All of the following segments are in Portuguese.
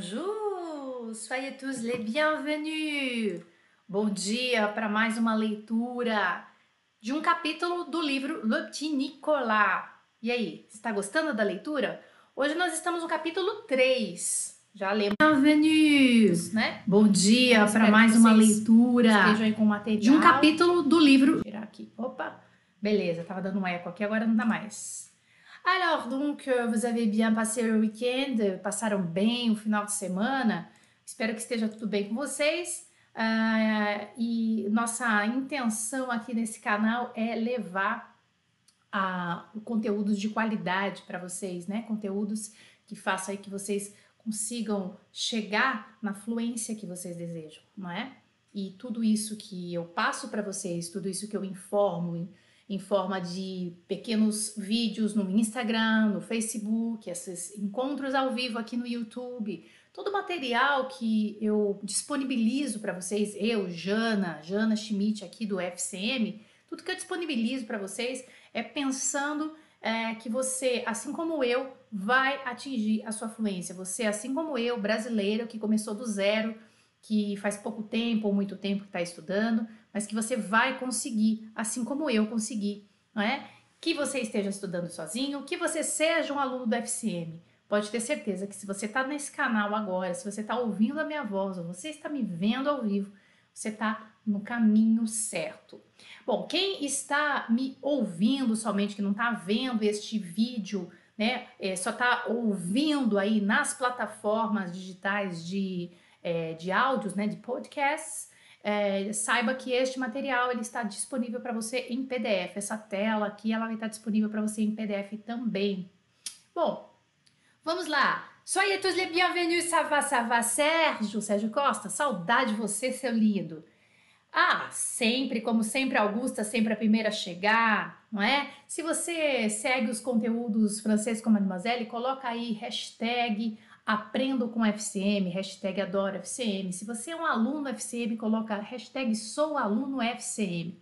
Bonjour, soyez tous les bienvenus. Bom dia para mais uma leitura de um capítulo do livro Le Petit Nicolas. E aí, está gostando da leitura? Hoje nós estamos no capítulo 3. Já lemos. Bienvenus, né? Bom dia para mais uma leitura de um capítulo do livro. Vou tirar aqui. Opa, beleza, tava dando um eco aqui, agora não dá mais. Alors, donc, euh, vous avez bien passé le week-end? Passaram bem o final de semana? Espero que esteja tudo bem com vocês. Uh, e nossa intenção aqui nesse canal é levar uh, conteúdos de qualidade para vocês, né? Conteúdos que façam que vocês consigam chegar na fluência que vocês desejam, não é? E tudo isso que eu passo para vocês, tudo isso que eu informo, em forma de pequenos vídeos no Instagram, no Facebook, esses encontros ao vivo aqui no YouTube, todo o material que eu disponibilizo para vocês, eu, Jana, Jana Schmidt aqui do FCM, tudo que eu disponibilizo para vocês é pensando é, que você, assim como eu, vai atingir a sua fluência. Você, assim como eu, brasileiro, que começou do zero, que faz pouco tempo ou muito tempo que está estudando, mas que você vai conseguir, assim como eu consegui, não é? Que você esteja estudando sozinho, que você seja um aluno do FCM. Pode ter certeza que se você está nesse canal agora, se você está ouvindo a minha voz, ou você está me vendo ao vivo, você está no caminho certo. Bom, quem está me ouvindo somente, que não está vendo este vídeo, né, é, só está ouvindo aí nas plataformas digitais de, é, de áudios, né, de podcasts, é, saiba que este material ele está disponível para você em PDF. Essa tela aqui ela vai estar disponível para você em PDF também. Bom, vamos lá. Soyez tous les bienvenus, ça va, ça va, Sérgio, Sérgio Costa, saudade de você, seu lindo. Ah, sempre, como sempre, Augusta, sempre a primeira a chegar, não é? Se você segue os conteúdos francês com Mademoiselle, coloca aí hashtag Aprendo com FCM, hashtag adoro FCM. Se você é um aluno FCM, coloca hashtag sou aluno FCM.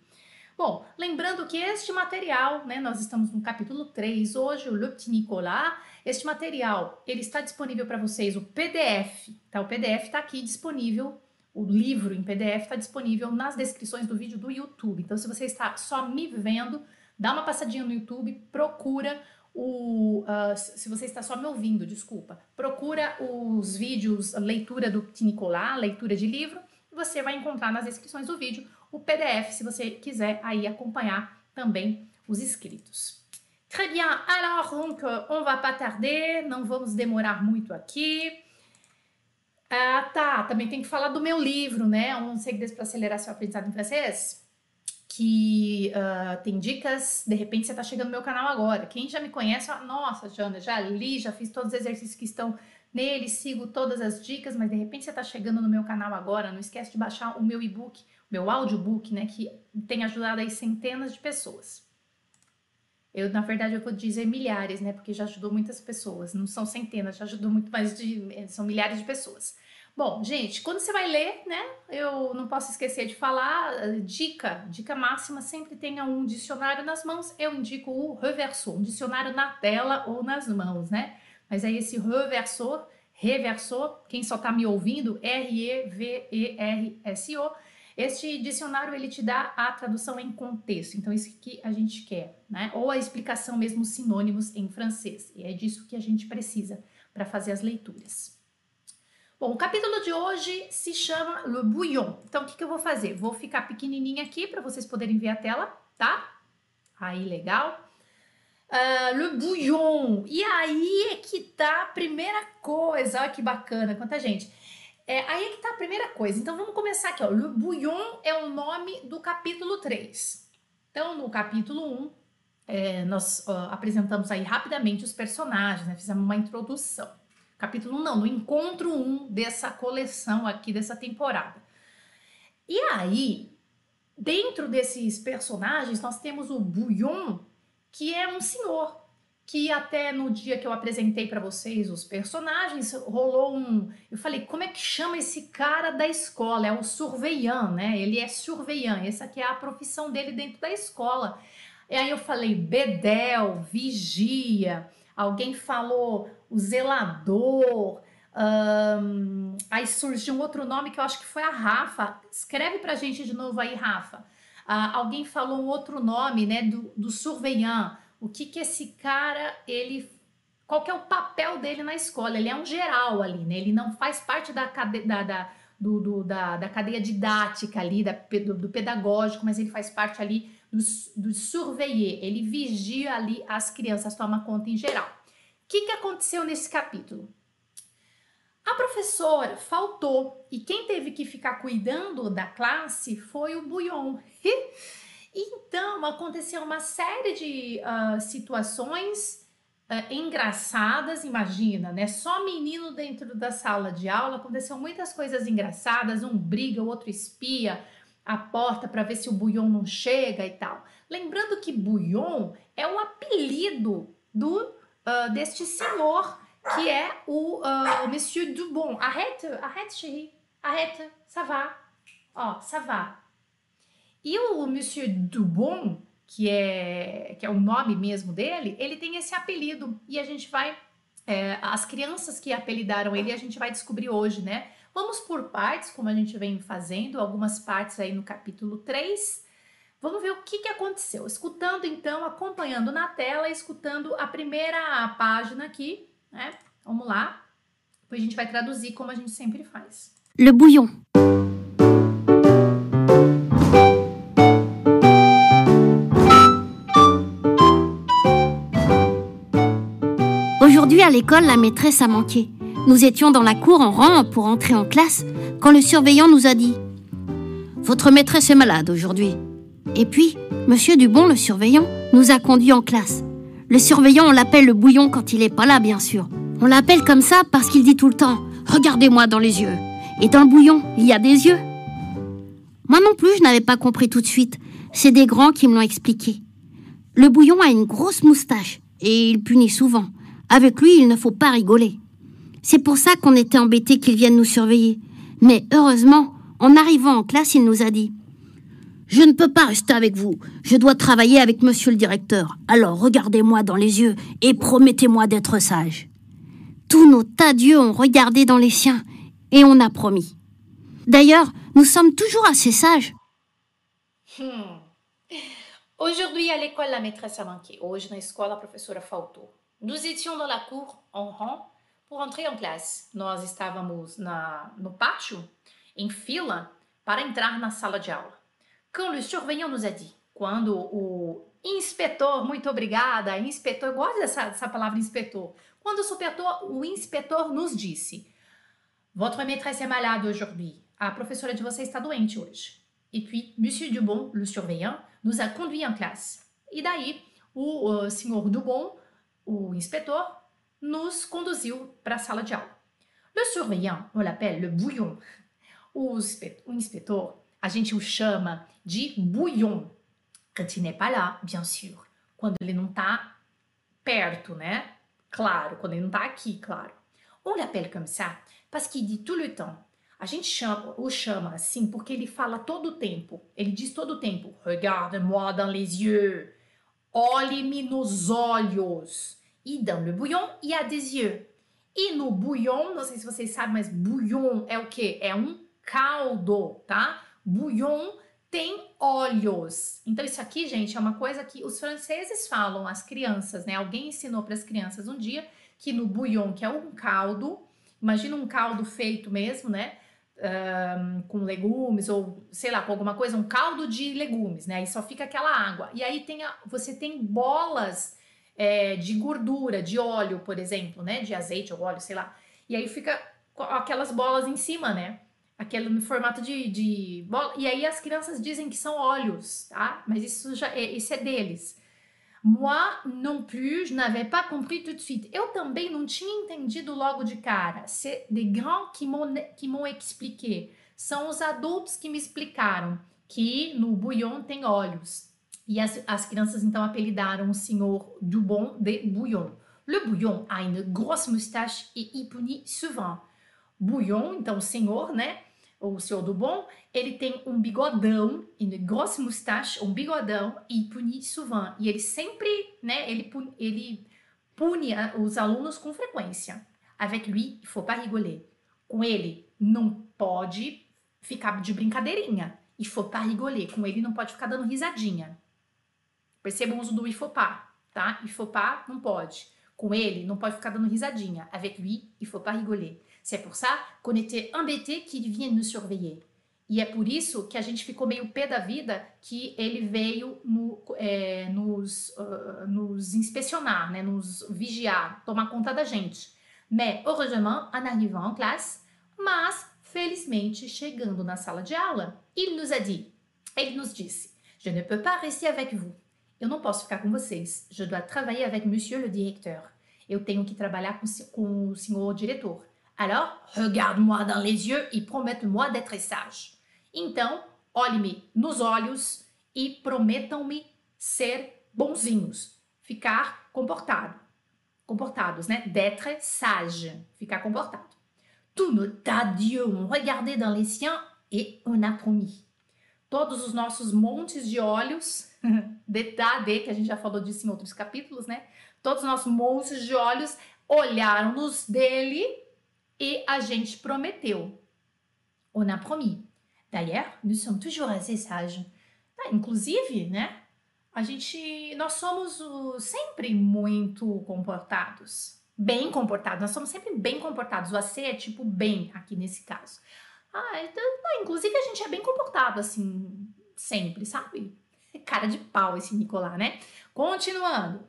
Bom, lembrando que este material, né, nós estamos no capítulo 3, hoje o Le Nicolas, este material, ele está disponível para vocês, o PDF, tá? O PDF está aqui disponível, o livro em PDF está disponível nas descrições do vídeo do YouTube. Então, se você está só me vendo, dá uma passadinha no YouTube, procura o, uh, se você está só me ouvindo, desculpa, procura os vídeos, leitura do Nicolas, leitura de livro, você vai encontrar nas descrições do vídeo o PDF, se você quiser aí acompanhar também os escritos. Très bien, alors donc on va pas tarder, não vamos demorar muito aqui. Ah, tá, também tem que falar do meu livro, né? Um segredo para acelerar seu aprendizado em francês que uh, tem dicas, de repente você está chegando no meu canal agora. Quem já me conhece, fala, nossa, Jana, já li, já fiz todos os exercícios que estão nele, sigo todas as dicas, mas de repente você está chegando no meu canal agora, não esquece de baixar o meu e-book, meu audiobook, né, que tem ajudado aí centenas de pessoas. Eu, na verdade, eu vou dizer milhares, né, porque já ajudou muitas pessoas, não são centenas, já ajudou muito mais de, são milhares de pessoas. Bom, gente, quando você vai ler, né? Eu não posso esquecer de falar, dica, dica máxima, sempre tenha um dicionário nas mãos. Eu indico o reversor, um dicionário na tela ou nas mãos, né? Mas aí esse reversor, reversor, quem só tá me ouvindo, R-E-V-E-R-S-O, este dicionário ele te dá a tradução em contexto, então isso que a gente quer, né? Ou a explicação mesmo sinônimos em francês. E é disso que a gente precisa para fazer as leituras. Bom, o capítulo de hoje se chama Le Bouillon. Então, o que, que eu vou fazer? Vou ficar pequenininha aqui para vocês poderem ver a tela, tá? Aí, legal. Uh, Le Bouillon. E aí é que tá a primeira coisa. Olha que bacana, quanta gente. É, aí é que tá a primeira coisa. Então, vamos começar aqui. Ó. Le Bouillon é o nome do capítulo 3. Então, no capítulo 1, é, nós ó, apresentamos aí rapidamente os personagens, né? fizemos uma introdução capítulo 1 não, no encontro 1 dessa coleção aqui, dessa temporada. E aí, dentro desses personagens, nós temos o Bouillon, que é um senhor, que até no dia que eu apresentei para vocês os personagens, rolou um. Eu falei, como é que chama esse cara da escola? É o surveillant, né? Ele é surveillant, essa aqui é a profissão dele dentro da escola. E aí eu falei, bedel, vigia, alguém falou o zelador, Um, aí surgiu um outro nome que eu acho que foi a Rafa. Escreve pra gente de novo aí, Rafa. Uh, alguém falou um outro nome, né, do, do surveillant. O que que esse cara, ele... Qual que é o papel dele na escola? Ele é um geral ali, né? Ele não faz parte da, da, da, do, do, da, da cadeia didática ali, da, do, do pedagógico, mas ele faz parte ali do, do surveiller. Ele vigia ali as crianças, toma conta em geral. Que, que aconteceu nesse capítulo? A professora faltou e quem teve que ficar cuidando da classe foi o Bouillon. então aconteceu uma série de uh, situações uh, engraçadas, imagina, né? Só menino dentro da sala de aula, aconteceu muitas coisas engraçadas, um briga, o outro espia a porta para ver se o Bouillon não chega e tal. Lembrando que Bouillon é o apelido do uh, deste senhor que é o uh, Monsieur Dubon. Arrête, arrête, chérie. Arrête, ça va. Ó, ça va. E o Monsieur Dubon, que é, que é o nome mesmo dele, ele tem esse apelido. E a gente vai. É, as crianças que apelidaram ele, a gente vai descobrir hoje, né? Vamos por partes, como a gente vem fazendo, algumas partes aí no capítulo 3. Vamos ver o que, aconteceu. Escutando então, acompanhando na tela, escutando a primeira página aqui, né? Vamos lá. Depois a gente vai traduzir como a gente sempre faz. Le bouillon. Aujourd'hui à l'école, la maîtresse a manqué. Nous étions dans la cour en rang pour entrer en classe quand le surveillant nous a dit Votre maîtresse est malade aujourd'hui. Et puis, Monsieur Dubon, le surveillant, nous a conduits en classe. Le surveillant, on l'appelle le bouillon quand il n'est pas là, bien sûr. On l'appelle comme ça parce qu'il dit tout le temps Regardez-moi dans les yeux. Et dans le bouillon, il y a des yeux. Moi non plus, je n'avais pas compris tout de suite. C'est des grands qui me l'ont expliqué. Le bouillon a une grosse moustache et il punit souvent. Avec lui, il ne faut pas rigoler. C'est pour ça qu'on était embêtés qu'il vienne nous surveiller. Mais heureusement, en arrivant en classe, il nous a dit je ne peux pas rester avec vous. Je dois travailler avec monsieur le directeur. Alors regardez-moi dans les yeux et promettez-moi d'être sage. Tous nos tas d'yeux ont regardé dans les siens et on a promis. D'ailleurs, nous sommes toujours assez sages. Hmm. Aujourd'hui à l'école, la maîtresse a manqué. Hoje na escola, a faltou. Nous étions dans la cour en rang pour entrer en classe. Nós estávamos na, no pátio, em fila, para entrar na sala de aula. Quand le surveillant nous a dit, quando o inspetor, muito obrigada, inspetor, eu gosto dessa, dessa palavra inspetor. Quando o inspetor, o inspetor nos disse, votre maîtresse est malade aujourd'hui. A professora de você está doente hoje. E puis, Monsieur Dubon, le surveillant, nous a conduit en classe. E daí, o, o senhor Dubon, o inspetor, nos conduziu para a sala de aula. Le surveillant, on l'appelle le bouillon. O, o inspetor a gente o chama de bouillon. Quand il n'est pas là, bien sûr. Quando ele não tá perto, né? Claro, quando ele não tá aqui, claro. On l'appelle comme ça parce qu'il dit tout le temps. A gente chama, o chama assim porque ele fala todo o tempo. Ele diz todo o tempo: Regarde-moi dans les yeux. Olhe-me nos olhos. E dans le bouillon, il y a des yeux. E no bouillon, não sei se vocês sabem, mas bouillon é o que? É um caldo, tá? Bouillon tem olhos. Então, isso aqui, gente, é uma coisa que os franceses falam às crianças, né? Alguém ensinou para as crianças um dia que no bouillon, que é um caldo, imagina um caldo feito mesmo, né? Um, com legumes ou sei lá, com alguma coisa, um caldo de legumes, né? Aí só fica aquela água. E aí tem a, você tem bolas é, de gordura, de óleo, por exemplo, né? De azeite ou óleo, sei lá. E aí fica aquelas bolas em cima, né? Aquele no formato de, de bola. E aí as crianças dizem que são olhos, tá? Mas isso já é, isso é deles. Moi non plus, je n'avais pas compris tout de suite. Eu também não tinha entendido logo de cara. C'est des grands qui m'ont expliqué. São os adultos que me explicaram que no bouillon tem olhos. E as, as crianças então apelidaram o senhor Dubon de Bouillon. Le bouillon a une grosse moustache et il punit souvent. Bouillon, então senhor, né? O senhor do bom, ele tem um bigodão, une grosse moustache, um bigodão e punit souvent. E ele sempre, né, ele, ele pune os alunos com frequência. Avec lui, il faut pas rigoler. Com ele, não pode ficar de brincadeirinha. Il faut pas rigoler. Com ele, não pode ficar dando risadinha. Percebam o uso do il faut pas, tá? Il faut pas, não pode. Com ele, não pode ficar dando risadinha. Avec lui, il faut pas rigoler. C'est pour ça qu'on était embêté qu'il vienne nous surveiller. E é por isso que a gente ficou meio pé da vida que ele veio no, é, nos, uh, nos inspecionar, né, nos vigiar, tomar conta da gente. Mais heureusement, en arrivant en classe, mas felizmente chegando na sala de aula, il nous a dit, ele nos disse, je ne peux pas rester avec vous. Eu não posso ficar com vocês. Je dois travailler avec monsieur le directeur. Eu tenho que trabalhar com, com o senhor diretor. Alors, regarde-moi dans les yeux e promette-moi d'être sage. Então, olhe-me nos olhos e prometam-me ser bonzinhos, ficar comportado, comportados, né? D'être sage, ficar comportado. Tout nos tas d'yeux ont dans les siens et on a promis. Todos os nossos montes de olhos, detalhe que a gente já falou disso em outros capítulos, né? Todos os nossos montes de olhos olharam nos dele e a gente prometeu. On a promis. D'ailleurs, nous sommes toujours assez sages. Ah, inclusive, né? A gente, nós somos uh, sempre muito comportados, bem comportados. Nós somos sempre bem comportados. O AC é tipo bem aqui nesse caso. Ah, então, ah, inclusive a gente é bem comportado assim, sempre, sabe? Cara de pau esse Nicolás, né? Continuando.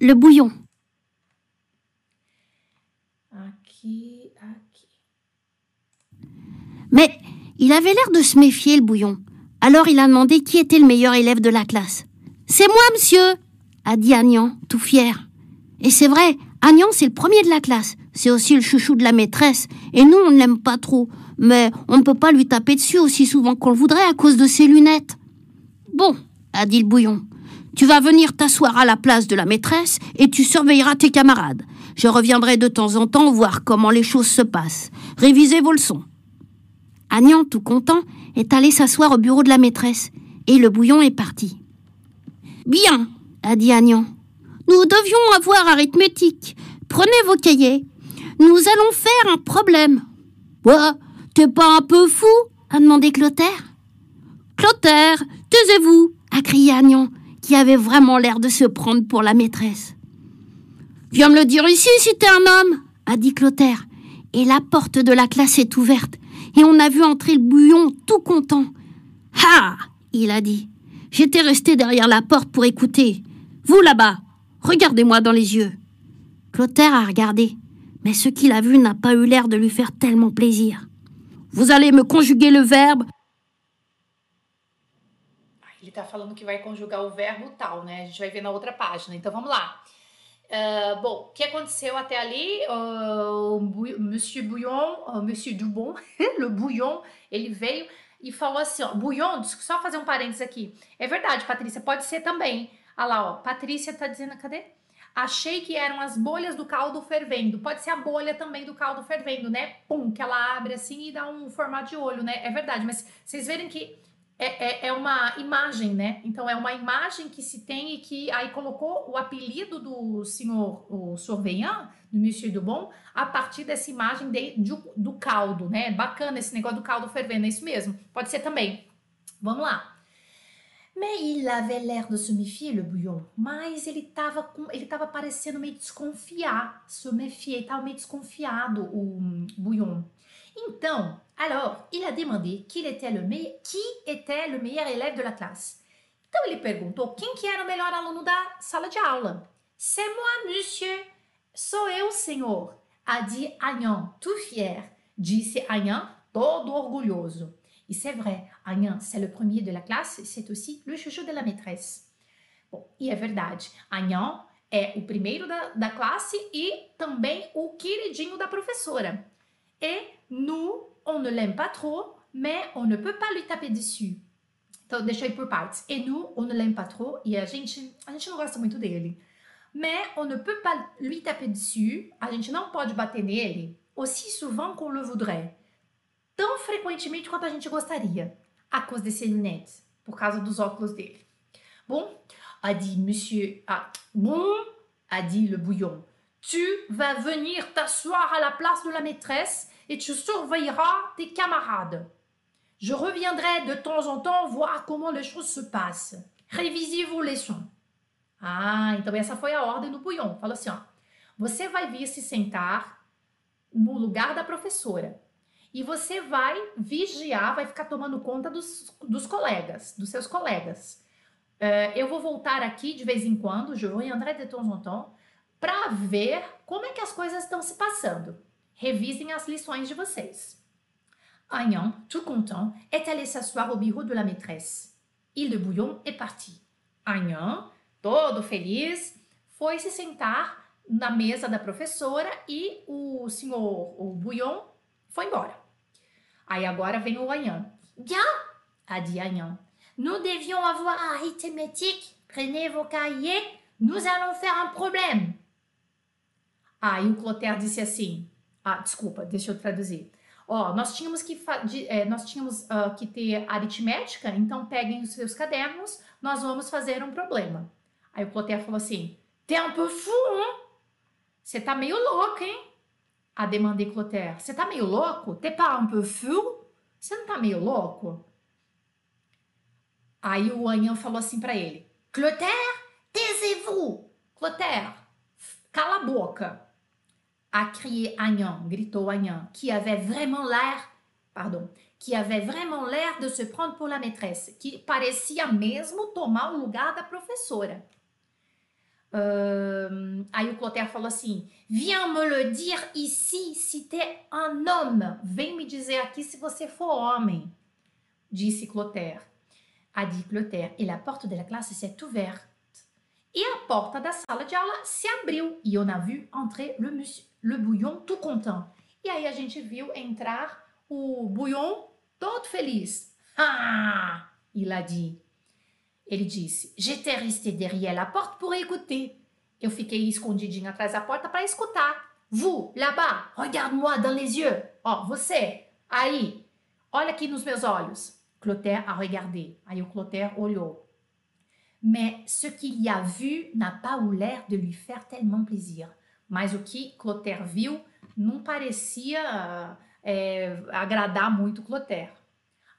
Le bouillon. Mais Il avait l'air de se méfier, le bouillon. Alors il a demandé qui était le meilleur élève de la classe. C'est moi, monsieur a dit Agnan, tout fier. Et c'est vrai, Agnan, c'est le premier de la classe. C'est aussi le chouchou de la maîtresse. Et nous, on ne l'aime pas trop. Mais on ne peut pas lui taper dessus aussi souvent qu'on le voudrait à cause de ses lunettes. Bon, a dit le bouillon. Tu vas venir t'asseoir à la place de la maîtresse et tu surveilleras tes camarades. Je reviendrai de temps en temps voir comment les choses se passent. Révisez vos leçons. Agnan, tout content, est allé s'asseoir au bureau de la maîtresse, et le bouillon est parti. Bien, a dit Agnan. Nous devions avoir arithmétique. Prenez vos cahiers. Nous allons faire un problème. Quoi? T'es pas un peu fou? a demandé Clotaire. Clotaire, taisez-vous a crié Agnan, qui avait vraiment l'air de se prendre pour la maîtresse. Viens me le dire ici si t'es un homme, a dit Clotaire. Et la porte de la classe est ouverte et on a vu entrer le bouillon tout content. Ah il a dit. J'étais resté derrière la porte pour écouter. Vous là-bas, regardez-moi dans les yeux. Clotaire a regardé, mais ce qu'il a vu n'a pas eu l'air de lui faire tellement plaisir. Vous allez me conjuguer le verbe. Ele está falando que vai conjugar o verbo tal, né? A gente vai ver na outra página. Então vamos lá. Uh, bom, o que aconteceu até ali? Uh, o Monsieur Bouillon, uh, Monsieur Dubon, le Bouillon, ele veio e falou assim: ó, Bouillon, só fazer um parênteses aqui. É verdade, Patrícia, pode ser também. Olha lá, ó, Patrícia tá dizendo, cadê? Achei que eram as bolhas do caldo fervendo. Pode ser a bolha também do caldo fervendo, né? Pum, que ela abre assim e dá um formato de olho, né? É verdade, mas vocês verem que é, é, é, uma imagem, né? Então é uma imagem que se tem e que aí colocou o apelido do senhor o surveillant, do Monsieur Dubon, a partir dessa imagem de, de, do caldo, né? Bacana esse negócio do caldo fervendo, é isso mesmo. Pode ser também. Vamos lá. Mais il avait l'air de se méfier, le bouillon. Mas ele estava com, ele tava parecendo meio desconfiar, se méfier, estava meio desconfiado o bouillon. Então, alors, il a demandé qui était le, qui était le meilleur élève de la classe. Então ele perguntou quem que era o melhor aluno da sala de aula. C'est moi, monsieur. Sou eu, senhor, a dit Agnan, tout fier. Disse Agnan, todo orgulhoso. Et c'est vrai, Agnan, c'est le premier de la classe, c'est aussi le chouchou de la maîtresse. Bom, e é verdade, Agnan é o primeiro da, da classe e também o queridinho da professora. E nous, on ne l'aime pas trop, mais on ne peut pas lui taper dessus. Então, ir por partes. Nous, on ne l'aime pas trop, e a gente, a gente não gosta muito dele. Mais on ne peut pas lui taper dessus, a gente não pode bater nele aussi souvent qu'on le voudrait. Tão frequentemente quanto a gente gostaria, à cause de ses lunettes, por causa dos óculos dele. Bon, a dit monsieur, bon, a dit le bouillon. Tu vas venir t'asseoir à la place de la maîtresse et tu surveilleras tes camarades. Je reviendrai de temps en temps voir comment les choses se passent. Révisez vos leçons. Ah, então essa foi a ordem do Bouillon. Falou assim, ó. Você vai vir se sentar no lugar da professora. E você vai vigiar, vai ficar tomando conta dos, dos colegas, dos seus colegas. Uh, eu vou voltar aqui de vez em quando, je reviendrai de temps en temps, para ver como é que as coisas estão se passando. Revisem as lições de vocês. Agnan, tout content, est allé s'asseoir au bureau de la maîtresse. Il de Bouillon est parti. Agnan, todo feliz, foi se sentar na mesa da professora e o senhor, o Bouillon, foi embora. Aí agora vem o Agnan. Bien, a dit Agnan. Nous devions avoir arithmétique. Prenez vos cahiers, nous allons faire un problème. Aí o Clotaire disse assim: Ah, desculpa, deixa eu traduzir. Ó, nós tínhamos que, de, é, nós tínhamos uh, que ter aritmética, então peguem os seus cadernos, nós vamos fazer um problema. Aí o Clotaire falou assim: fou, hein? Você tá meio louco, hein? A demandé Clotaire. Você tá meio louco? T'es pas un peu fou? Você não tá meio louco? Aí o Anhan falou assim para ele: Clotaire, taisez-vous! Clotaire, cala a boca! A crié Agnan, gritou Agnan, qui avait vraiment l'air, pardon, qui avait vraiment l'air de se prendre pour la maîtresse, que parecia mesmo tomar o lugar da professora. Uh, aí o Clotaire falou assim: Viens me le dire ici si t'es un homme. Vem me dizer aqui se você for homem, disse Clotaire. A dit Clotaire, e la porte de la classe s'est ouverte. E a porta da sala de aula se abriu e on a vu entrer le, monsieur, le bouillon tout content. E aí a gente viu entrar o bouillon todo feliz. Ah! Il a dit. Ele disse: J'étais resté derrière la porte pour écouter. Eu fiquei escondidinho atrás da porta para escutar. Vous, là-bas, regarde-moi dans les yeux. Ó, oh, você, aí, olha aqui nos meus olhos. Clotaire a regardé. Aí o Clotaire olhou. Mais ce qu'il y a vu n'a pas eu l'air de lui faire tellement plaisir. Mas o que Clotaire viu não parecia é, agradar muito Clotaire.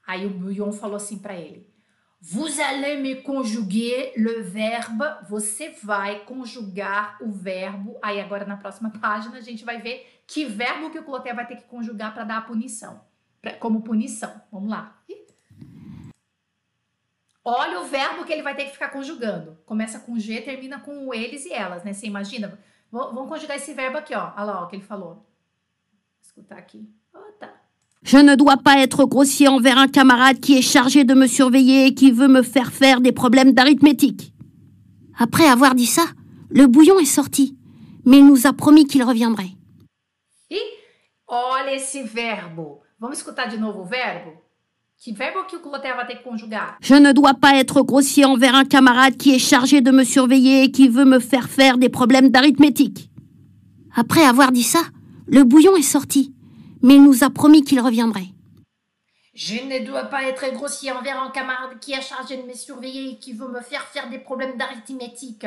Aí o Bouillon falou assim para ele: Vous allez me conjuguer le verbe. Você vai conjugar o verbo. Aí agora na próxima página a gente vai ver que verbo que o Clotaire vai ter que conjugar para dar a punição, pra, como punição. Vamos lá. Olha o verbo que ele vai ter que ficar conjugando. Começa com G, termina com eles e elas, né? Você imagina? Vamos conjugar esse verbo aqui, ó. Olha lá ó, o que ele falou. Vou escutar aqui. Oh, tá. Je ne dois pas être grossier envers un camarade qui est chargé de me surveiller et qui veut me faire faire des problèmes d'arithmétique. Après avoir dit ça, le bouillon est sorti, mais il nous a promis qu'il reviendrait. E olha esse verbo. Vamos escutar de novo o verbo? Que verbo que o Clotaire vai ter que conjugar? Je ne dois pas être grossier envers un camarade qui est chargé de me surveiller et qui veut me faire faire des problèmes d'arithmétique. Après avoir dit ça, le bouillon est sorti, mais il nous a promis qu'il reviendrait. Je ne dois pas être grossier envers un camarade qui est chargé de me surveiller e que veut me faire faire des problèmes d'arithmétique.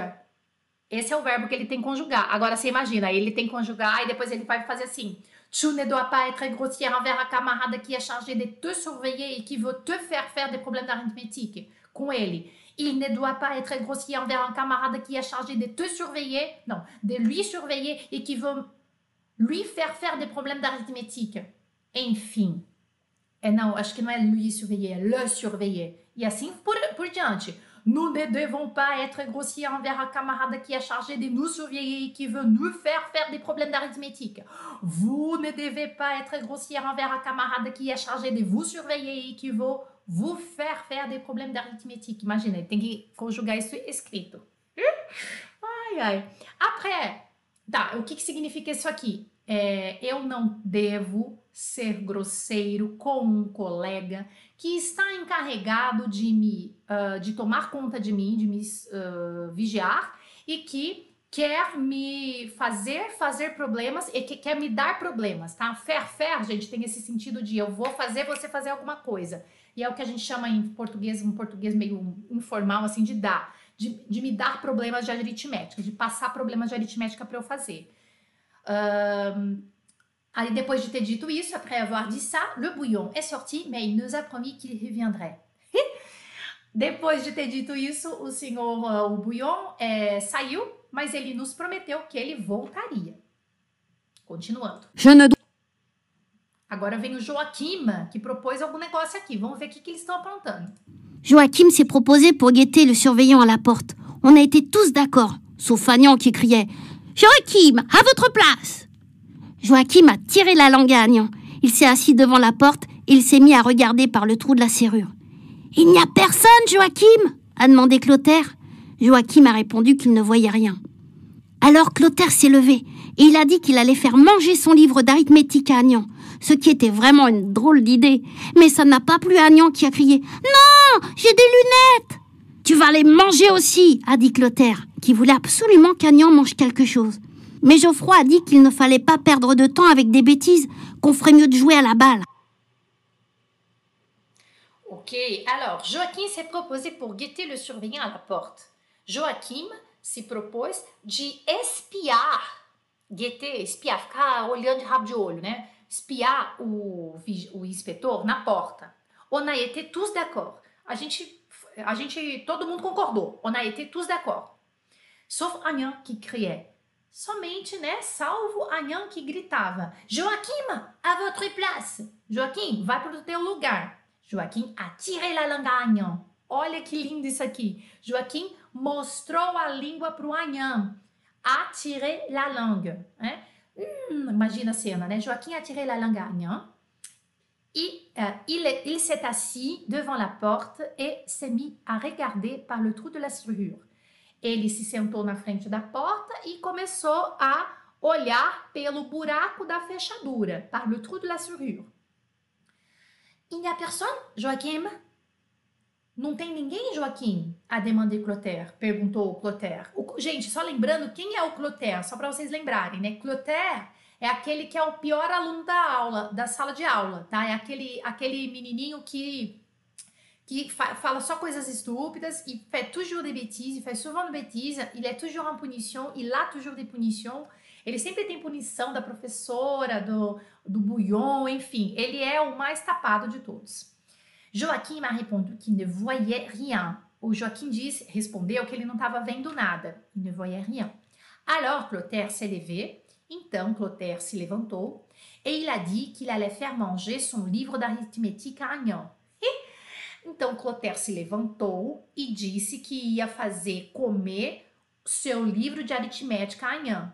Esse é o verbo que ele tem que conjugar. Agora você imagina, ele tem que conjugar e depois ele vai fazer assim. Tu ne dois pas être grossier envers un camarade qui est chargé de te surveiller e que veut te faire faire des problèmes d'arithmétique. Com ele. Il ne doit pas être grossier envers un camarade qui est chargé de te surveiller, non, de lui surveiller et qui veut lui faire faire des problèmes d'arithmétique. Enfim. É, não, acho que não é lui surveiller, le surveiller. E assim por, por diante. Nous ne devons pas être grossiers envers un camarade qui est chargé de nous surveiller et qui veut nous faire faire des problèmes d'arithmétique. Vous ne devez pas être grossier envers un camarade qui est chargé de vous surveiller et qui veut vous faire faire des problèmes d'arithmétique. Imagina, tem que conjugar isso escrito. Ai, ai. Après, tá, o que, que significa isso aqui? É, eu não devo ser grosseiro com um colega que está encarregado de me uh, de tomar conta de mim, de me uh, vigiar e que quer me fazer fazer problemas e que quer me dar problemas, tá? Fer, fer, gente, tem esse sentido de eu vou fazer você fazer alguma coisa. E é o que a gente chama em português, um português meio informal, assim, de dar. De, de me dar problemas de aritmética, de passar problemas de aritmética para eu fazer. Euh, Depois de ter dito isso, après avoir dit ça, le bouillon est sorti, mais il nous a promis qu'il reviendrait. depois de ter dito isso, o senhor, uh, o bouillon, é, saiu, mas ele nos prometeu que ele voltaria. Continuando. Je ne Agora vem o Joaquim, que propôs algum negócio aqui. Vamos ver o que, que eles estão aprontando. Joachim s'est proposé pour guetter le surveillant à la porte. On a été tous d'accord, sauf Agnan qui criait Joachim, à votre place Joachim a tiré la langue à Agnan. Il s'est assis devant la porte et il s'est mis à regarder par le trou de la serrure. Il n'y a personne, Joachim a demandé Clotaire. Joachim a répondu qu'il ne voyait rien. Alors Clotaire s'est levé et il a dit qu'il allait faire manger son livre d'arithmétique à Agnan, ce qui était vraiment une drôle d'idée. Mais ça n'a pas plu à Agnan qui a crié Non, j'ai des lunettes Tu vas les manger aussi, a dit Clotaire, qui voulait absolument qu'Agnan mange quelque chose. Mais Geoffroy a dit qu'il ne fallait pas perdre de temps avec des bêtises, qu'on ferait mieux de jouer à la balle. Ok, alors Joaquim s'est proposé pour guetter le surveillant à la porte. Joaquim se propôs de espiar, guetter, espiar, ficar olhando de rabo de olho, né? Espiar o, o inspetor na porta. On a été tous d'accord. A gente, a gente, todo mundo concordou. On a été tous d'accord. Sauf Agnan qui criait. Somente, né? Salvo Agnan que gritava: Joaquim, à votre place. Joaquim, vai para o teu lugar. Joaquim atire la langue a Agnan. Olha que lindo isso aqui. Joaquim mostrou a língua para o Agnan. Atire la langue. Né? Hum, imagina a cena, né? Joaquim atire la langue a Agnan. Et euh, il, il s'est assis devant la porte et s'est mis à regarder par le trou de la serrure. Ele se sentou na frente da porta e começou a olhar pelo buraco da fechadura, par le trou de la serrure. Il n'y a personne, Joaquim? Não tem ninguém, Joaquim? A demandé Clotaire, perguntou Clotaire. O, gente, só lembrando, quem é o Clotaire? Só para vocês lembrarem, né? Clotaire é aquele que é o pior aluno da aula, da sala de aula, tá? É aquele, aquele menininho que qui fala só coisas estúpidas e fait toujours des bêtises, il fait souvent de bêtises, il est toujours en punition, il a toujours des punitions. Ele sempre tem punição da professora, do, do bouillon, enfim, ele é o mais tapado de todos. Joaquim m'a répondu qu'il ne voyait rien. O Joaquim disse, respondeu que ele não estava vendo nada. Il ne voyait rien. Alors Clotaire s'est levé. Então Clotaire se levantou et il a dit qu'il allait faire manger son livre d'arithmétique à Agnan. Então Clotaire se levantou e disse que ia fazer comer seu livro de aritmética a Agnan.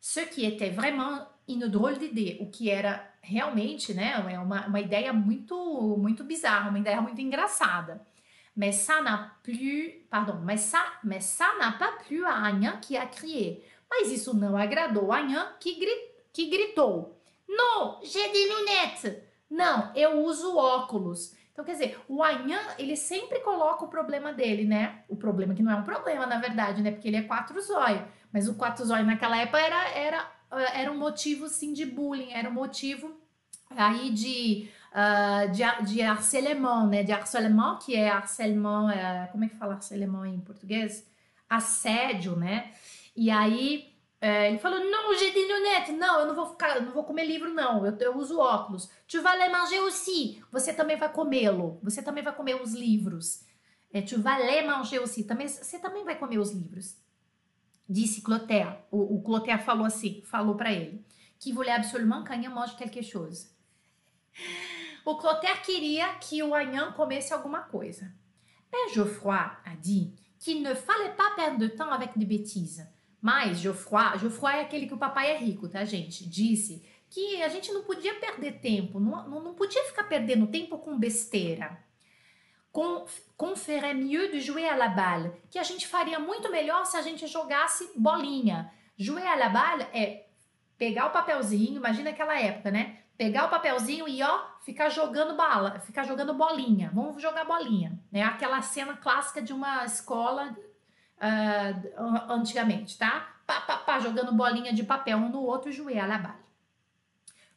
Ce qui était vraiment une drôle d'idée, o que era realmente, né, é uma, uma ideia muito muito bizarra, uma ideia muito engraçada. Mais ça n'a plus, pardon, mais ça, mais ça n'a pas plu à Agnan qui a crié. Mas isso não agradou a Agnan que, gri, que gritou. Non, j'ai des lunettes. Não, eu uso óculos. Então, quer dizer, o Anhan, ele sempre coloca o problema dele, né? O problema que não é um problema, na verdade, né? Porque ele é quatro zóio. Mas o quatro zóio naquela época era, era, era um motivo, sim, de bullying. Era um motivo aí de, uh, de, de né? De harcelement, que é harcelement... Uh, como é que fala harcelement em português? Assédio, né? E aí é, ele falou: Não, j'ai des lunettes. Não, eu não vou ficar, não vou comer livro, não. Eu, eu uso óculos. Tu vas les manger aussi. Você também vai comê-lo. Você também vai comer os livros. É, tu vas les manger aussi. Também, você também vai comer os livros. Disse Clotaire. O, o Clotaire falou assim, falou para ele. Que voulait absolument qu'Agnan mange quelque chose. O Clotaire queria que o Agnan comesse alguma coisa. Père Geoffroy a dit qu'il ne fallait pas perdre de temps avec des bêtises. Mas Geoffroy, Geoffroy é aquele que o papai é rico, tá, gente? Disse que a gente não podia perder tempo, não, não, podia ficar perdendo tempo com besteira. Com, com ferait mieux de jouer à la balle, que a gente faria muito melhor se a gente jogasse bolinha. Jouer à la balle é pegar o papelzinho, imagina aquela época, né? Pegar o papelzinho e ó, ficar jogando bala, ficar jogando bolinha. Vamos jogar bolinha, né? Aquela cena clássica de uma escola uh, antigamente, tá? Pá, pá, pá, jogando bolinha de papel um no outro, jouer à la balle.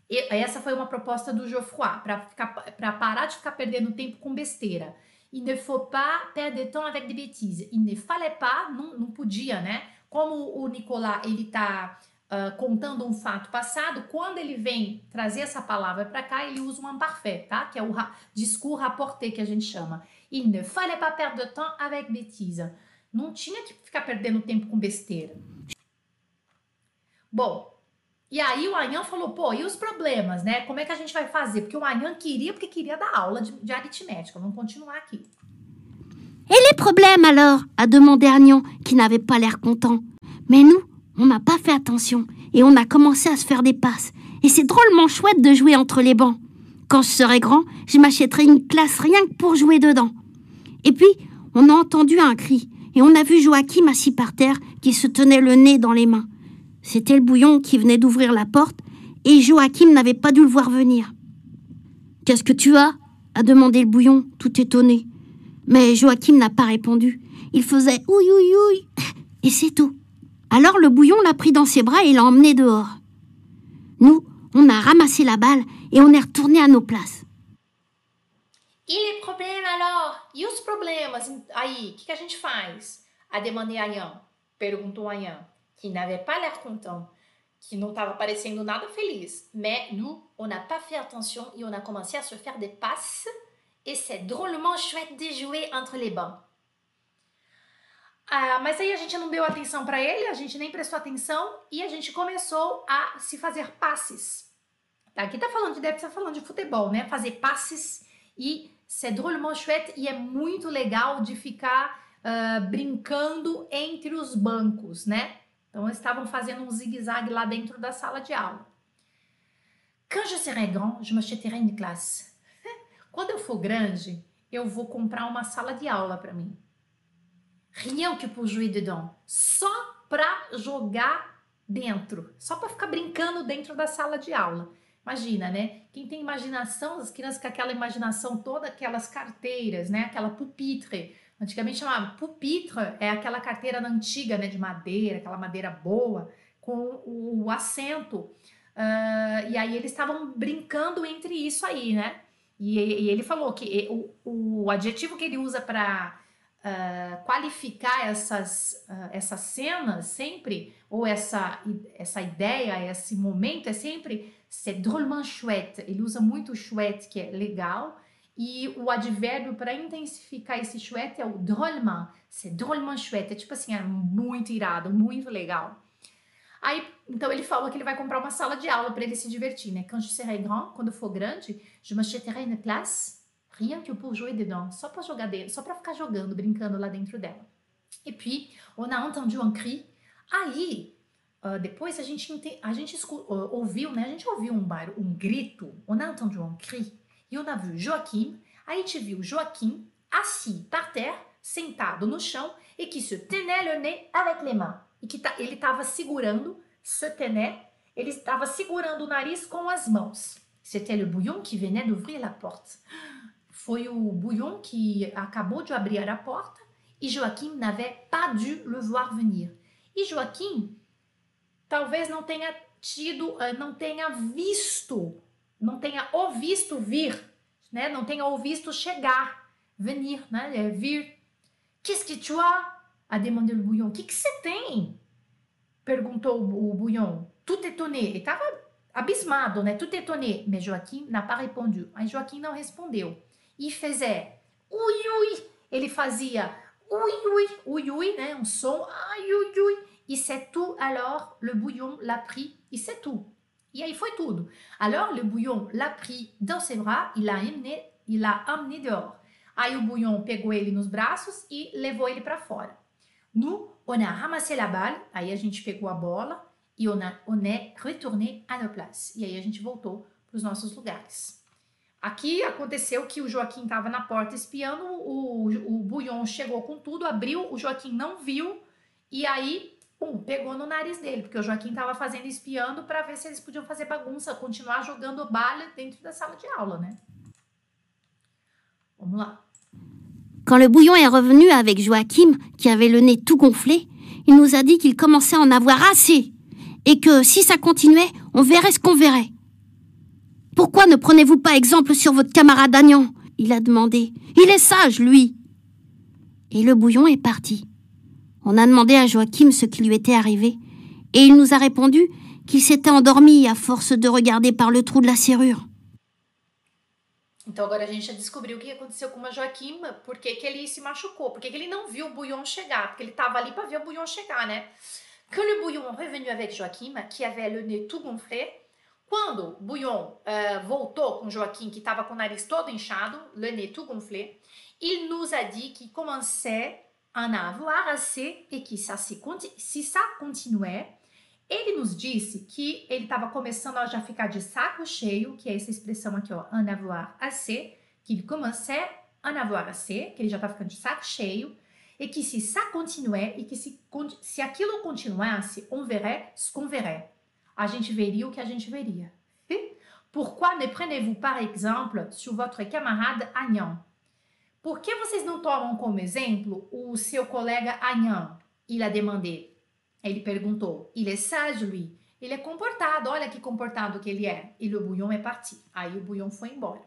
E essa foi uma proposta do Geoffroy, para parar de ficar perdendo tempo com besteira. Il ne faut pas perdre temps avec des bêtises. Il ne fallait pas, não, não podia, né? Como o Nicolas, ele tá uh, contando um fato passado, quando ele vem trazer essa palavra para cá, ele usa um imparfait, tá? Que é o discours rapporté que a gente chama. Il ne fallait pas perdre temps avec bêtise. Não tinha que ficar perdendo tempo com besteira. Bom, e aí o Anhan falou, pô, e os problemas, né? Como é que a gente vai fazer? Porque o Anhan queria, porque queria dar aula de, de aritmética. Vamos continuar aqui. Et les problèmes alors a demandé Agnan, qui n'avait pas l'air content. Mais nous, on n'a pas fait attention et on a commencé à se faire des passes. Et c'est drôlement chouette de jouer entre les bancs. Quand je serai grand, je m'achèterai une classe rien que pour jouer dedans. Et puis, on a entendu un cri et on a vu Joachim assis par terre qui se tenait le nez dans les mains. C'était le bouillon qui venait d'ouvrir la porte et Joachim n'avait pas dû le voir venir. Qu'est-ce que tu as? a demandé le bouillon, tout étonné. Mais Joachim n'a pas répondu. Il faisait ouï ouï ouï et c'est tout. Alors le bouillon l'a pris dans ses bras et l'a emmené dehors. Nous, on a ramassé la balle et on est retourné à nos places. Les problèmes alors? E os problemas aí? O que, que a gente faz? A demandei Ayan. Perguntou Ayan. qui n'avait pas l'air content, qui n'avait parecendo nada feliz. Mais nous, on n'a pas fait attention et on a commencé à se faire des passes et c'est drôlement chouette de jouer entre les bancs. Ah, mas aí a gente não deu atenção para ele, a gente nem prestou atenção e a gente começou a se fazer passes. Tá, aqui tá falando de deve estar falando de futebol, né? Fazer passes e c'est drôlement chouette e é muito legal de ficar uh, brincando entre os bancos, né? Então, estavam fazendo um zigue-zague lá dentro da sala de aula. Quand je serai grand, je m'achèterai une classe. Quando eu for grande, eu vou comprar uma sala de aula para mim. Rien que pour jouer dedans. Só para jogar dentro. Só para ficar brincando dentro da sala de aula. Imagina, né? Quem tem imaginação, as crianças com aquela imaginação toda, aquelas carteiras, né? Aquela pupitre Antigamente chamava pupitre, é aquela carteira antiga, né, de madeira, aquela madeira boa, com o, assento. Uh, e aí eles estavam brincando entre isso aí, né? E, e ele falou que o, o, adjetivo que ele usa para uh, ah, qualificar essas, uh, essas cenas sempre, ou essa, essa ideia, esse momento, é sempre c'est drôlement chouette. Ele usa muito chouette, que é legal, e o advérbio para intensificar esse chouette é o drôlement. C'est drôlement chouette. É tipo assim, é muito irado, muito legal. Aí, então ele falou que ele vai comprar uma sala de aula para ele se divertir, né? Quand je serai grand, quando for grande, je m'achèterai une classe, rien que pour jouer dedans, só para jogar dentro, só para ficar jogando, brincando lá dentro dela. E puis, on a entendu un cri. Aí, uh, depois a gente a gente uh, ouviu, né? A gente ouviu um barulho, um grito. On a entendu un cri. E on a vu Joaquim, a gente viu Joaquim assis par terre, sentado no chão e que se tenait le nez avec les mains. E que tá, ele estava segurando, se tenait, ele estava segurando o nariz com as mãos. C'était le bouillon qui venait d'ouvrir la porte. Foi o bouillon que acabou de abrir a porta e Joaquim n'avait pas dû le voir venir. E Joaquim talvez não tenha tido, eh, não tenha visto não tenha o visto vir, né? Não tenha o visto chegar, venir, né? É vir. Qu'est-ce que tu as? A demandé le bouillon. O que, você tem? Perguntou o bouillon. Tout étonné. Estava abismado, né? Tout étonné. Mas Joaquim n'a pas répondu. Aí Joaquim não respondeu. E é, ui, ui. Ele fazia ui, ui, ui, ui, né? Um som, ai, ui, ui. E c'est tout, alors, le bouillon l'a pris. E c'est tout. Et il foi tudo. Alors, le bouillon l'a pris dans ses bras e l'a amené, e l'a amené dehors. Aí o bouillon pegou ele nos braços e levou ele para fora. Nous, on a ramassé la balle, aí a gente pegou a bola e on, a, on est retourné à nos places. E aí a gente voltou para os nossos lugares. Aqui aconteceu que o Joaquim estava na porta espiando, o, o Bouillon chegou com tudo, abriu, o Joaquim não viu, e aí No nariz dele, porque Joaquim estava fazendo espiando para ver se eles podiam fazer bagunça, continuar jogando dentro da sala de aula, né? Vamos lá. Quand le bouillon est revenu avec Joachim, qui avait le nez tout gonflé, il nous a dit qu'il commençait à en avoir assez et que si ça continuait, on verrait ce qu'on verrait. Pourquoi ne prenez-vous pas exemple sur votre camarade Agnan? Il a demandé. Il est sage, lui. Et le bouillon est parti. On a demandé à Joachim ce qui lui était arrivé, et il nous a répondu qu'il s'était endormi à force de regarder par le trou de la serrure. Então agora a gente já descobriu o que aconteceu com o Joaquim, por que, ele se machucou, por que, ele não viu o Bouillon chegar, porque ele estava ali para ver o Bouillon chegar, né? Quand le Bouillon revenu avec Joaquim, qui avait le nez tout gonflé, quando Bouillon uh, voltou com Joaquim, que estava com o nariz todo inchado, le nez tout gonflé, il nous a dit qu'il commençait en avoir assez et que ça, si ça continuait, ele nos disse que ele estava começando a já ficar de saco cheio, que é essa expressão aqui, ó, en avoir assez, que ele commençait en avoir assez, que ele já está ficando de saco cheio, e que se ça continuait, e que se, se aquilo continuasse, on verrait ce qu'on verrait. A gente veria o que a gente veria. Pourquoi ne prenez-vous par exemple sur votre camarade Agnan? Por que vocês não tomam como exemplo o seu colega Agnan? Il a demandé. Ele perguntou: Il est sage, lui? Ele é comportado, olha que comportado que ele é. E le bouillon est parti. Aí o bouillon foi embora.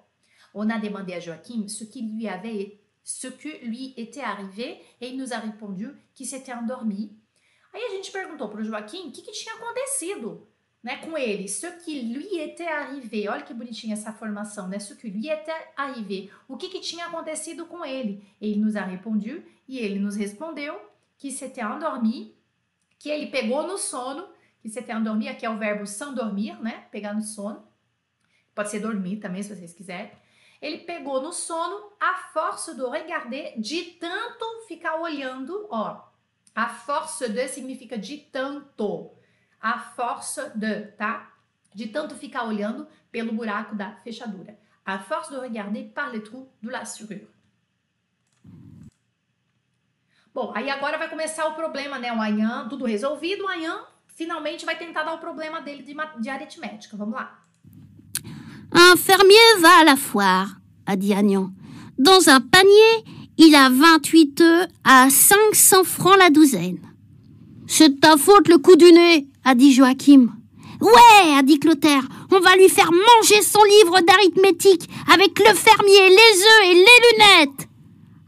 On a demandé à Joachim ce qui lui avait, ce que lui était arrivé, et il nous a répondu qu'il s'était endormi. Aí a gente perguntou para o Joaquim o que, que tinha acontecido né, com ele. Ce qui lui était arrivé. Olha que bonitinha essa formação, né? Ce qui lui était arrivé. O que, que tinha acontecido com ele? Ele nos a e ele nos respondeu que s'était endormi que ele pegou no sono, que tem dormir, aqui é o verbo sans dormir, né? Pegar no sono. Pode ser dormir também, se vocês quiserem. Ele pegou no sono a force de regarder, de tanto ficar olhando, ó. A force de significa de tanto. A force de, tá? De tanto ficar olhando pelo buraco da fechadura. A force de regarder par le trou de la serrure. Bom, aí agora vai começar o problema, né? O Ayan, tudo resolvido, o Ayan finalmente vai tentar dar o problema dele de, de aritmética. Vamos lá. Un fermier va à la foire, a dit Agnan. Dans un panier, il a 28 œufs à 500 francs la douzaine. C'est ta faute le coup du nez, a dit Joachim. Ouais, a dit Clotaire, on va lui faire manger son livre d'arithmétique avec le fermier, les œufs et les lunettes.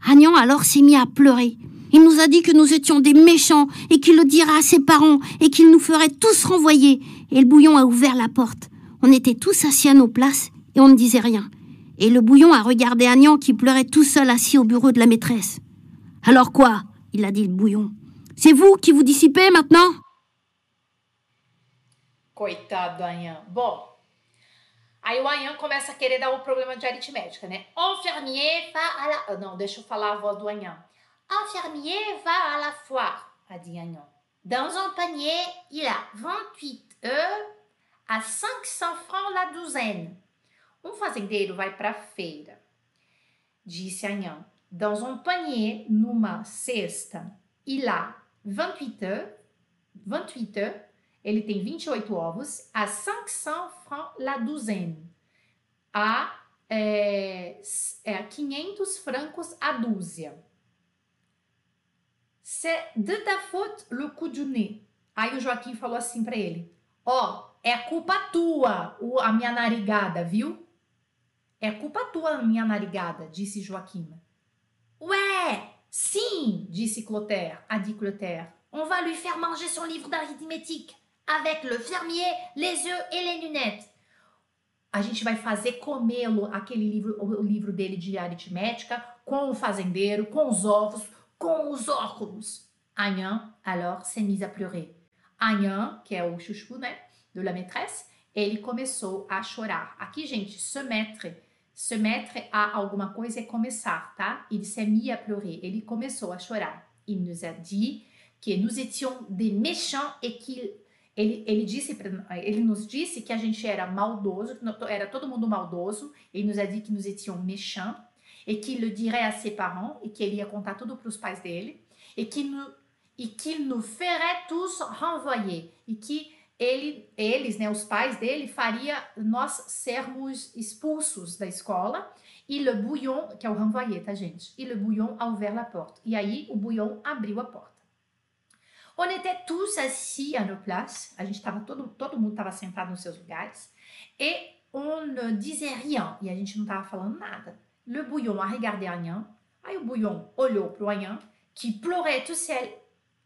Agnan alors s'est mis à pleurer. Il nous a dit que nous étions des méchants et qu'il le dira à ses parents et qu'il nous ferait tous renvoyer. Et le bouillon a ouvert la porte. On était tous assis à nos places et on ne disait rien. Et le bouillon a regardé Agnan qui pleurait tout seul assis au bureau de la maîtresse. Alors quoi? Il a dit le bouillon. C'est vous qui vous dissipez maintenant Coitado do Anhan. Bon. Aí o Anhan começa a querer dar o problema de aritmética, né? O fermier va à la... Ah, não, deixa eu falar a voz do Anhan. Un fermier va à la foire, a dit Agnon. Dans un panier, il a 28 œufs a 500 francs la douzaine. Um fazendeiro vai para a feira, disse Agnan. Dans un panier, numa cesta, il a 28 œufs, 28 œufs, ele tem 28 ovos, a 500 francs la douzaine. A é, é 500 francos a dúzia. C'est de ta faute le coup du nez. Aí o Joaquim falou assim para ele: Ó, oh, é culpa tua a minha narigada, viu? É culpa tua a minha narigada, disse Joaquim. Ouais, sim, disse Clotaire, a dit Clotaire. On va lui faire manger son livre d'arithmétique avec le fermier, les œufs et les lunettes. A gente vai fazer comê-lo aquele livro, o livro dele de aritmética, com o fazendeiro, com os ovos, com os óculos. Agnan, alors, s'est mise à pleurer. Agnan, que é o chuchu, né, de la maîtresse, ele começou a chorar. Aqui, gente, se mettre, se mettre a alguma coisa é começar, tá? Il s'est mis à pleurer. Ele começou a chorar. Il nous a dit que nous étions des méchants et qu'il ele, ele, disse, ele nos disse que a gente era maldoso, era todo mundo maldoso. Ele nos a dit que nous étions méchants e que le dirait à ses parents e que ele ia contar tudo para os pais dele e que no, e que nous ferait tous renvoyer e que ele, eles, né, os pais dele, faria nós sermos expulsos da escola. E le bouillon, que é o renvoyer, tá, gente? E le bouillon a ouvert la porte. E aí o bouillon abriu a porta. On était tous assis à nos places. A gente tava todo, todo mundo estava sentado nos seus lugares. E on ne disait rien. E a gente não estava falando nada. Le bouillon a regardé Agnan. Aí o bouillon olhou para o Agnan, que pleurait tout seul,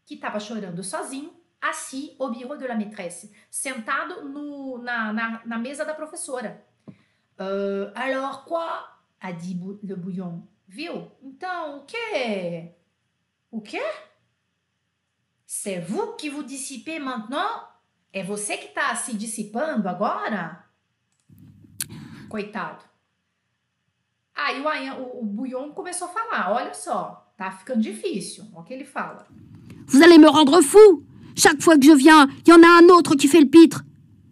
que estava chorando sozinho. Assis au bureau de la maîtresse, sentado no, na, na, na mesa da professora. Uh, alors quoi? a dit le bouillon. Viu? Então, o que? O que? C'est vous qui vous dissipez maintenant? É você que está se dissipando agora? Coitado. Aí o, o, o Bouillon começou a falar: olha só, tá ficando difícil. Olha o que ele fala. Vous allez me rendre fou! Chaque fois que je viens, il y en a un autre qui fait le pitre.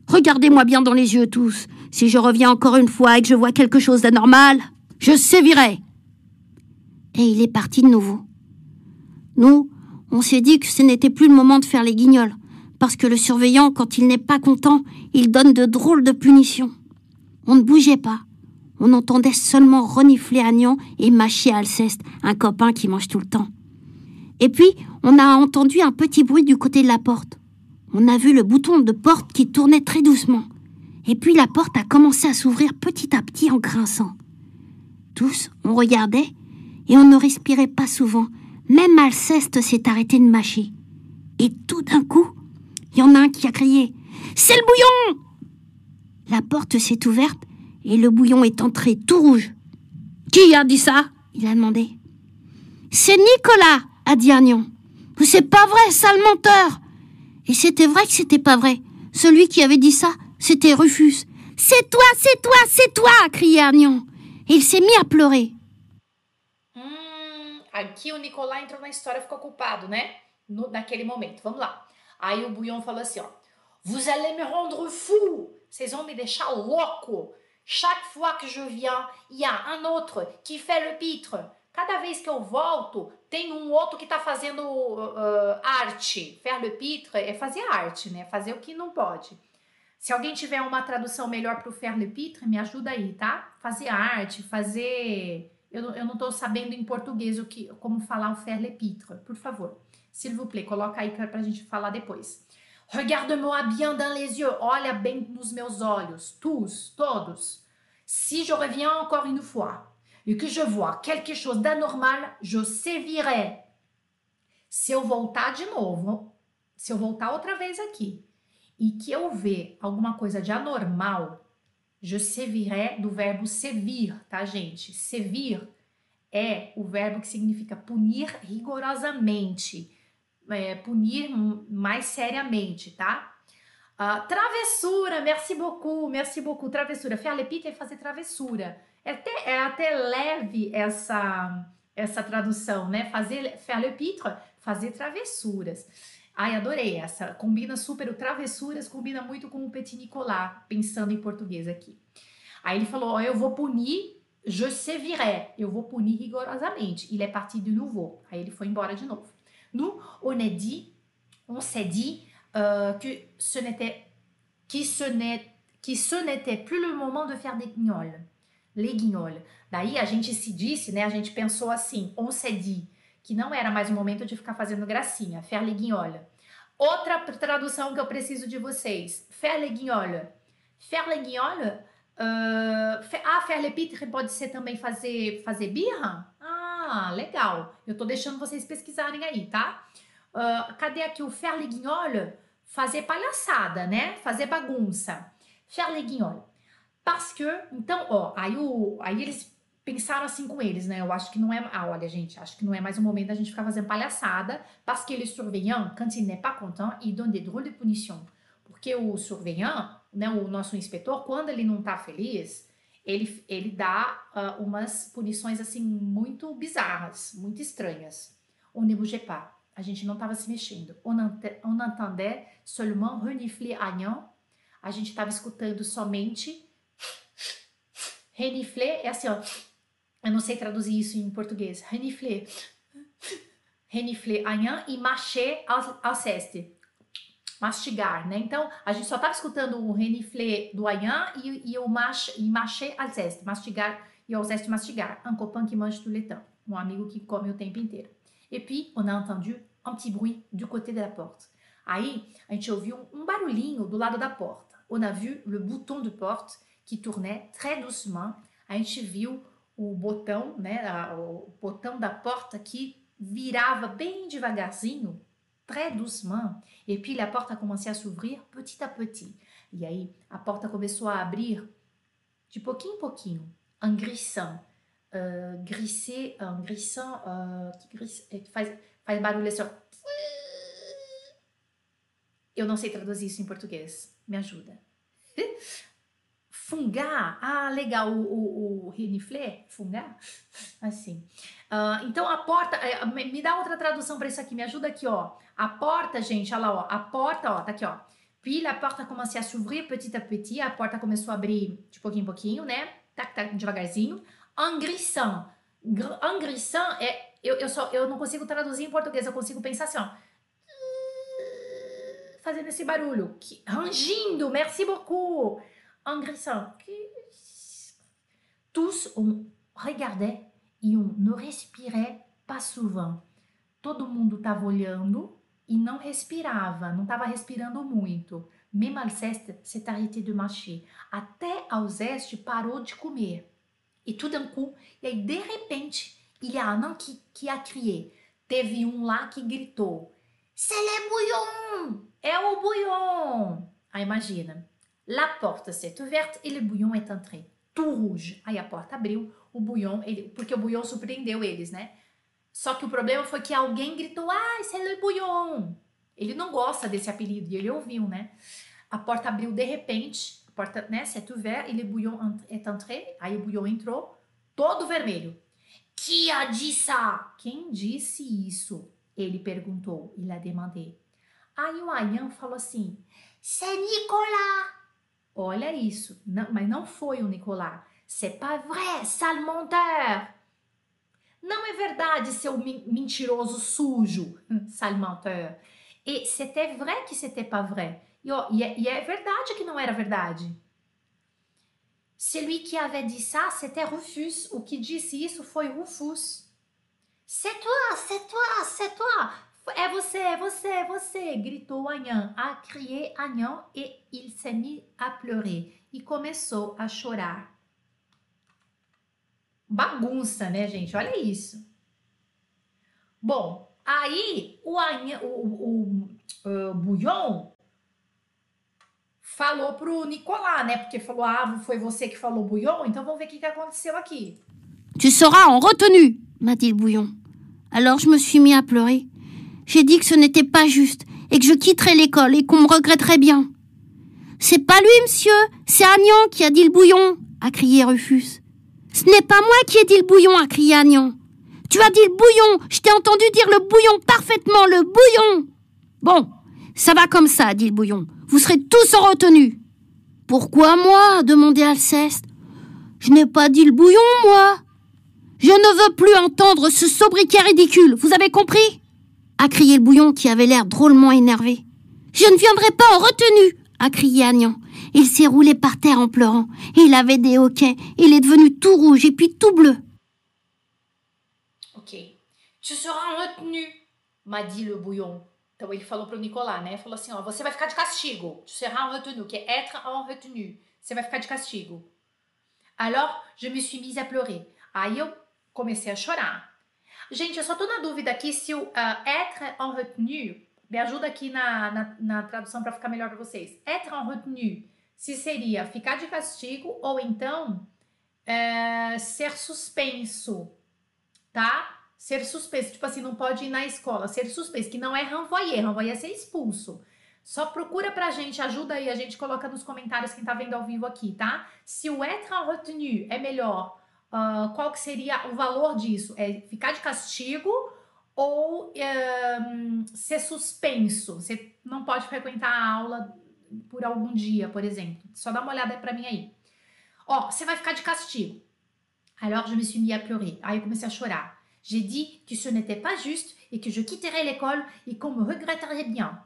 Regardez-moi bien dans les yeux tous. Si je reviens encore une fois et que je vois quelque chose d'anormal, je sévirai. Et il est parti de nouveau. Nous, on s'est dit que ce n'était plus le moment de faire les guignols, parce que le surveillant, quand il n'est pas content, il donne de drôles de punitions. On ne bougeait pas. On entendait seulement renifler Agnan et mâcher Alceste, un copain qui mange tout le temps. Et puis, on a entendu un petit bruit du côté de la porte. On a vu le bouton de porte qui tournait très doucement. Et puis la porte a commencé à s'ouvrir petit à petit en grinçant. Tous, on regardait et on ne respirait pas souvent. Même Alceste s'est arrêté de mâcher. Et tout d'un coup, il y en a un qui a crié C'est le bouillon La porte s'est ouverte et le bouillon est entré tout rouge. Qui a dit ça? Il a demandé. C'est Nicolas a dit Agnon. C'est pas vrai, sale menteur Et c'était vrai que c'était pas vrai. Celui qui avait dit ça, c'était Rufus. C'est toi, c'est toi, c'est toi criait Agnon. Et il s'est mis à pleurer. Hum, aqui o Nicolas entrou na história, ficou culpado, né? No, naquele momento. Vamos lá. Aí o Bouillon falou assim, ó. Vous allez me rendre fou! Vocês vão me deixar louco! Chaque fois que je viens, il y a un autre qui fait le pitre. Cada vez que eu volto, tem um outro que está fazendo uh, arte. Faire le pitre é fazer arte, né? Fazer o que não pode. Se alguém tiver uma tradução melhor para o faire le pitre, me ajuda aí, tá? Fazer arte, fazer. Eu, eu não estou sabendo em português o que, como falar o faire le pitre. Por favor, s'il vous plaît, coloca aí para a gente falar depois. Regarde-moi bien dans les yeux. Olha bem nos meus olhos. Tous, todos. Si je reviens encore une fois et que je vois quelque chose d'anormal, je sévirai. Se eu voltar de novo, se eu voltar outra vez aqui e que eu ver alguma coisa de anormal, je sévirai do verbo sevir, tá, gente? Sevir é o verbo que significa punir rigorosamente, é, punir mais seriamente, tá? Uh, travessura, merci beaucoup, merci beaucoup. Travessura, faire le é fazer travessura. É até, é até leve essa, essa tradução, né? Fazer faire le pitre, fazer travessuras. Ai, adorei essa. Combina super o travessuras, combina muito com o petit Nicolas, pensando em português aqui. Aí ele falou: oh, eu vou punir, je sévirai, eu vou punir rigorosamente. Il est parti de nouveau. Aí ele foi embora de novo. Nous, on a dit, on s'est dit euh, que ce n'était que ce n'était plus le moment de faire des guignols. Les guignols. Daí a gente se disse, né? A gente pensou assim, on s'est dit, que não era mais o momento de ficar fazendo gracinha, faire les guignols. Outra tradução que eu preciso de vocês, faire les guignols. Faire les guignols, uh, ah, faire les pitres pode ser também fazer, fazer birra? Ah, legal. Eu tô deixando vocês pesquisarem aí, tá? Uh, cadê aqui o faire les guignols? Fazer palhaçada, né? Fazer bagunça. Faire les guignols. Parce que, então, ó, aí, o, aí eles pensaram assim com eles, né? Eu acho que não é. Ah, olha, gente, acho que não é mais o momento da gente ficar fazendo palhaçada. Parce que le surveillant, quand il n'est pas content, il donne des drôles de punition. Porque o surveillant, né, o nosso inspetor, quando ele não tá feliz, ele, ele dá uh, umas punições assim muito bizarras, muito estranhas. On ne bougeait pas. A gente não estava se mexendo. On, entendait seulement renifler agnan. A gente estava escutando somente renifler. É assim, ó. Eu não sei traduzir isso em português. Renifler. Renifler agnan e mâcher alceste. Mastigar, né? Então, a gente só estava escutando o renifler do agnan e, e o mâcher, e mâcher alceste. Mastigar e alceste mastigar. Un copain qui mange tout le temps. Um amigo que come o tempo inteiro. Et puis, on a entendu un petit bruit du côté de la porte. Aí, a gente ouviu um barulhinho do lado da porta. On a vu le bouton de porte qui tournait très doucement. A gente viu o botão, né, o botão da porta que virava bem devagarzinho. très doucement. Et puis la porte a commencé à s'ouvrir petit à petit. E aí a porta começou a abrir de pouquinho em pouquinho, en grissant. Uh, grisser, en grissant, uh, que, grisse, que faz, faz barulho assim, ó. Eu não sei traduzir isso em português. Me ajuda. Fungar. Ah, legal. O, o, o? Fungar? Assim. Uh, então, a porta... Me dá outra tradução para isso aqui. Me ajuda aqui, ó. A porta, gente, olha lá, ó. A porta, ó, tá aqui, ó. Puis, a porta começou a s'ouvrir petit à petit. A porta começou a abrir de pouquinho em pouquinho, né? Tac, tac, devagarzinho. En grissant. En grissant é... Eu, eu, só, eu não consigo traduzir em português. Eu consigo pensar assim, ó fazendo esse barulho, rangindo, merci beaucoup, engraissant. Tous on regardait e on ne respirait pas souvent. Todo mundo estava olhando e não respirava, não estava respirando muito. Même Alceste s'est arrêté de marcher. Até Alceste parou de comer. E tout d'un coup, e aí de repente, il y a un qui, qui a crié. Teve um lá que gritou: C'est le bouillon! É o bouillon! Aí imagina. La porte s'est ouverte et le bouillon est entré. Tout rouge. Aí a porta abriu, o bouillon, ele, porque o bouillon surpreendeu eles, né? Só que o problema foi que alguém gritou: Ah, c'est le bouillon! Ele não gosta desse apelido e ele ouviu, né? A porta abriu de repente, a porta, né, s'est ouverte le bouillon est entré. Aí o bouillon entrou, todo vermelho. Qui a ça? Quem disse isso? Ele perguntou. Il a demandé. Aí o Ayan falou assim: C'est Nicolas! Olha isso, não, mas não foi o Nicolas. C'est pas vrai, sale menteur. Não é verdade, seu mentiroso sujo, sale menteur. E c'était vrai que c'était pas vrai. E, ó, e, é, e é verdade que não era verdade. Celui qui avait dit ça, c'était Rufus. O que disse isso foi Rufus. C'est toi, c'est toi, c'est toi. É você, é você, é você, gritou Anhan. A crier Anhan e il s'est mis à pleurer. E começou a chorar. Bagunça, né, gente? Olha isso. Bom, aí o, Anhan, o, o, o, o Bouillon falou pro Nicolas, né? Porque falou, ah, foi você que falou Bouillon, então vamos ver o que, que aconteceu aqui. Tu seras en retenue, m'a dit le Bouillon. Alors je me suis mis à pleurer. J'ai dit que ce n'était pas juste et que je quitterais l'école et qu'on me regretterait bien. C'est pas lui, monsieur, c'est Agnan qui a dit le bouillon, a crié Rufus. Ce n'est pas moi qui ai dit le bouillon, a crié Agnan. Tu as dit le bouillon, je t'ai entendu dire le bouillon parfaitement, le bouillon. Bon, ça va comme ça, dit le bouillon. Vous serez tous en retenue. Pourquoi moi demandait Alceste. Je n'ai pas dit le bouillon, moi. Je ne veux plus entendre ce sobriquet ridicule, vous avez compris? A crié le bouillon qui avait l'air drôlement énervé. Je ne viendrai pas en retenue a crié Agnan. Il s'est roulé par terre en pleurant. Il avait des hoquets. Il est devenu tout rouge et puis tout bleu. Ok. Tu seras en retenue, m'a dit le bouillon. Então ele falou pro Nicolas, né? Falou assim, ó, você vai ficar de castigo. Tu seras en retenue, que é être en retenue. Você vai ficar de castigo. Alors, je me suis mise à pleurer. Aí eu comecei a chorar. Gente, eu só tô na dúvida aqui se o uh, être en retenue, me ajuda aqui na, na, na tradução para ficar melhor para vocês. Être en retenue, se seria ficar de castigo ou então é, ser suspenso, tá? Ser suspenso, tipo assim, não pode ir na escola, ser suspenso, que não é renvoyer, renvoyer é ser expulso. Só procura pra gente, ajuda aí, a gente coloca nos comentários quem tá vendo ao vivo aqui, tá? Se o être en retenue é melhor Uh, qual que seria o valor disso? É ficar de castigo ou um, ser suspenso? Você não pode frequentar a aula por algum dia, por exemplo. Só dá uma olhada para mim aí. Ó, você vai ficar de castigo. Alors je me suis mis à pleurer. Aí eu comecei a chorar. J'ai dit que ce n'était pas juste et que je quitterais l'école et qu'on me regretterait bien.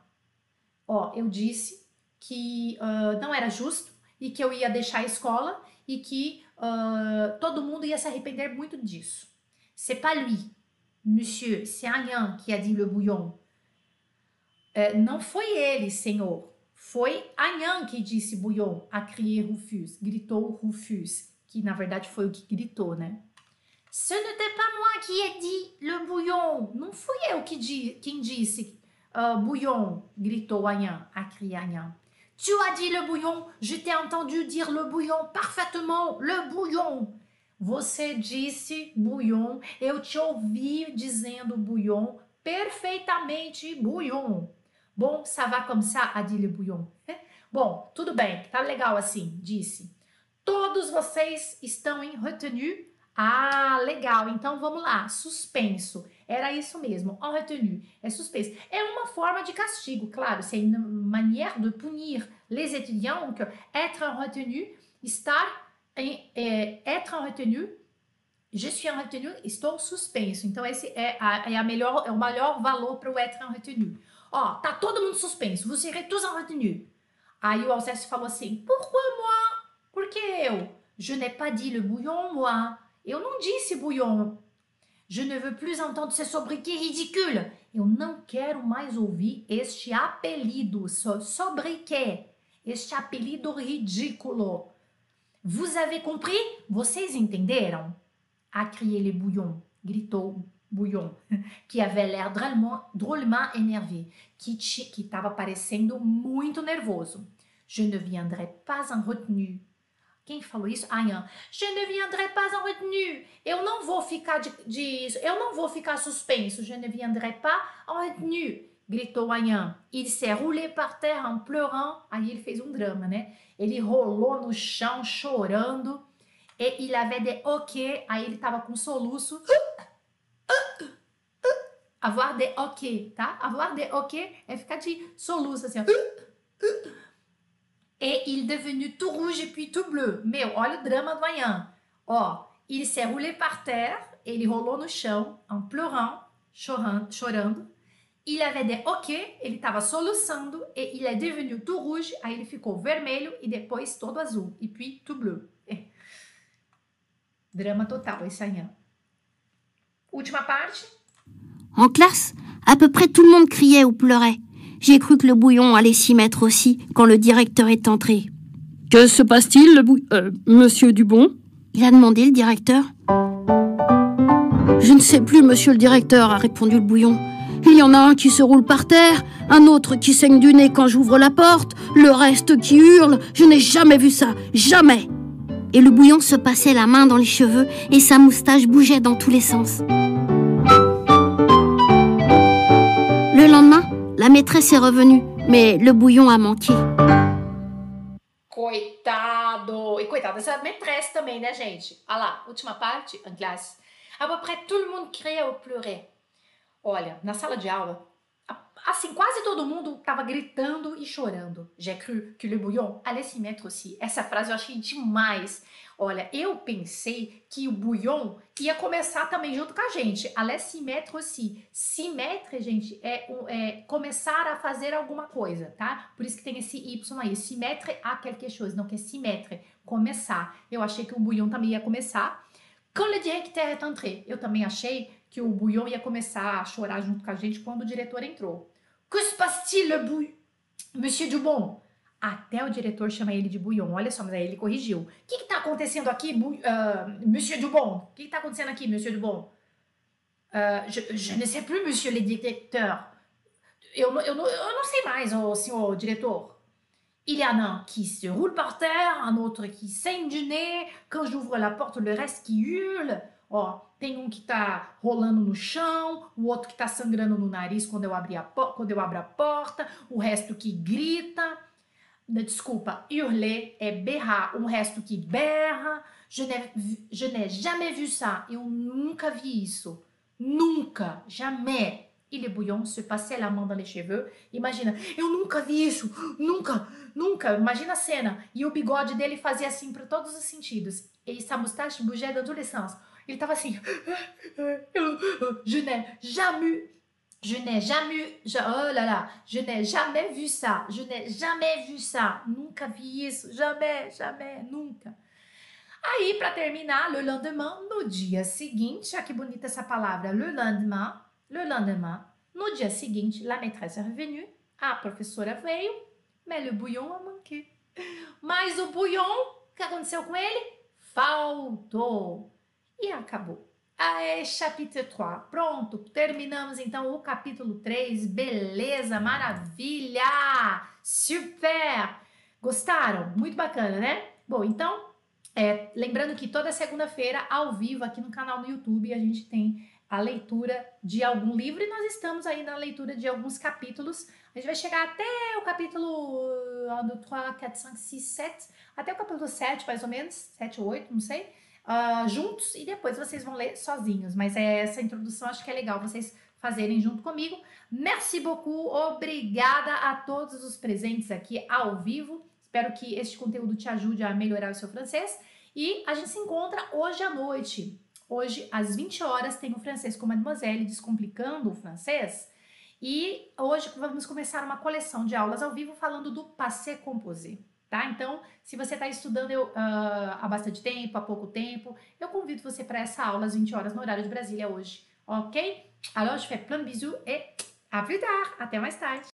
Ó, eu disse que uh, não era justo e que eu ia deixar a escola e que uh, todo mundo ia se arrepender muito disso. C'est pas lui, monsieur, c'est Agnan qui a dit le bouillon. Uh, não foi ele, senhor. Foi Agnan que disse bouillon, a crier Rufus, gritou Rufus, que na verdade foi o que gritou, né? Ce n'était pas moi qui ai dit le bouillon. Não fui eu que di quem disse uh, bouillon, gritou Anhan, a crié Anhan. Tu as dit le bouillon, je t'ai entendu dire le bouillon parfaitement, le bouillon. Você disse bouillon, eu te ouvi dizendo bouillon perfeitamente bouillon. Bom, ça va comme ça, a dit le bouillon. Bom, tudo bem, tá legal assim, disse. Todos vocês estão em retenue? Ah, legal. Então vamos lá. Suspenso. Era isso mesmo. En retenue. É suspenso. É uma forma de castigo, claro. C'est une manière de punir les étudiants. Donc, être en retenue, estar em, é, être en retenue. Je suis en retenue, estou suspenso. Então, esse é, a, é, a melhor, é o melhor valor para o être en retenue. Ó, tá todo mundo suspenso. Serez tous en retenue. Aí o Alceste falou assim: Pourquoi moi? Por que eu? Je n'ai pas dit le bouillon, moi. Eu não disse bouillon. Je ne veux plus entendre ce sobriquet ridicule. Eu não quero mais ouvir este apelido, so, sobriquet, este apelido ridículo. Vous avez compris? Vocês entenderam? A crié le bouillon, gritou Bouillon, que avait l'air drôlement énervé, que estava parecendo muito nervoso. Je ne viendrai pas en retenue. Quem falou isso? Ayan. Je ne viendrai pas en retenue. Eu não vou ficar de, de eu não vou ficar suspenso. Je ne viendrai pas en retenue. Gritou Ayan. Il s'est roulé par terre en pleurant. Aí ele fez um drama, né? Ele rolou no chão chorando. E il avait des ok. Aí ele tava com soluço. Avoir des ok, tá? Avoir des ok é ficar de soluço assim, ó. Et il est devenu tout rouge et puis tout bleu. Meu, olha o drama do Ayan. Ó, il s'est roulé par terre, ele rolou no chão, en pleurant, chorando, chorando. Il avait des ok, ele estava soluçando, e il est devenu tout rouge, aí ele ficou vermelho e depois todo azul, e puis tout bleu. É. Drama total esse Ayan. Última parte. En classe, à peu près tout le monde criait ou pleurait. J'ai cru que le bouillon allait s'y mettre aussi quand le directeur est entré. Que se passe-t-il, euh, monsieur Dubon? Il a demandé le directeur. Je ne sais plus, monsieur le directeur, a répondu le bouillon. Il y en a un qui se roule par terre, un autre qui saigne du nez quand j'ouvre la porte, le reste qui hurle. Je n'ai jamais vu ça, jamais. Et le bouillon se passait la main dans les cheveux et sa moustache bougeait dans tous les sens. Le lendemain, la maîtresse est revenue, mais le bouillon a manqué. Coitado! E coitado dessa maîtresse também, né, gente? Olha lá, última parte, en classe. À peu près tout le monde criait ou pleurait. Olha, na sala de aula, assim, quase todo mundo estava gritando e chorando. J'ai cru que le bouillon allait s'y mettre aussi. Essa frase eu achei demais. Olha, eu pensei que o bouillon ia começar também junto com a gente. Allait s'y mettre aussi. S'y mettre, gente, é, é, começar a fazer alguma coisa, tá? Por isso que tem esse Y aí. S'y mettre a quelque chose. Não que é s'y mettre, começar. Eu achei que o bouillon também ia começar. Quand le directeur est entré, eu também achei que o bouillon ia começar a chorar junto com a gente quando o diretor entrou. Que se passe-t-il, bouillon? Monsieur Dubon? Até o diretor chama ele de bouillon. Olha só, mas aí ele corrigiu. O que está acontecendo aqui, uh, Monsieur Dubon? O que está acontecendo aqui, Monsieur Dubon? Uh, je, je ne sais plus, Monsieur le directeur. Eu, eu, eu, não sei mais, oh, senhor diretor. Il y en a un qui se roule par terre, un autre qui saigne du nez. Quand j'ouvre la porte, le reste qui hurle. Ó, tem um que tá rolando no chão, o outro que tá sangrando no nariz quando eu, abri a quando eu abro a porta, o resto que grita. Desculpa, hurler é berrar, o resto que berra. Je n'ai jamais vu ça. Eu nunca vi isso. Nunca, jamais. E Bouillon se passait la main dans les cheveux. Imagina, eu nunca vi isso, nunca, nunca. Imagina a cena. E o bigode dele fazia assim para todos os sentidos. E sa moustache bougeait sens. Ele tava assim. Je n'ai jamais. Je n'ai jamais. Je, oh là là. Je n'ai jamais vu ça. Je n'ai jamais vu ça. Nunca vi isso. Jamais, jamais, nunca. Aí, para terminar, le lendemain, no dia seguinte, olha que bonita essa palavra, le lendemain, le lendemain, no dia seguinte, la maîtresse est revenue, a professora veio, mais le bouillon a manqué. Mas o bouillon, o que aconteceu com ele? Faltou. E acabou. Aê, chapitre 3. Pronto, terminamos então o capítulo 3. Beleza, maravilha! Super! Gostaram? Muito bacana, né? Bom, então, é, lembrando que toda segunda-feira, ao vivo, aqui no canal no YouTube, a gente tem a leitura de algum livro e nós estamos aí na leitura de alguns capítulos. A gente vai chegar até o capítulo 1, 2, 3, 4, 5, 6, 7, até o capítulo 7, mais ou menos, 7 ou 8, não sei uh, juntos e depois vocês vão ler sozinhos. Mas é, essa introdução acho que é legal vocês fazerem junto comigo. Merci beaucoup, obrigada a todos os presentes aqui ao vivo. Espero que este conteúdo te ajude a melhorar o seu francês. E a gente se encontra hoje à noite. Hoje, às 20 horas, tem o francês com Mademoiselle Descomplicando o Francês. E hoje vamos começar uma coleção de aulas ao vivo falando do passé composé tá? Então, se você está estudando eu, uh, há bastante tempo, há pouco tempo, eu convido você para essa aula às 20 horas no horário de Brasília hoje, ok? Alors, je fais plein de bisous et à plus tard! Até mais tarde!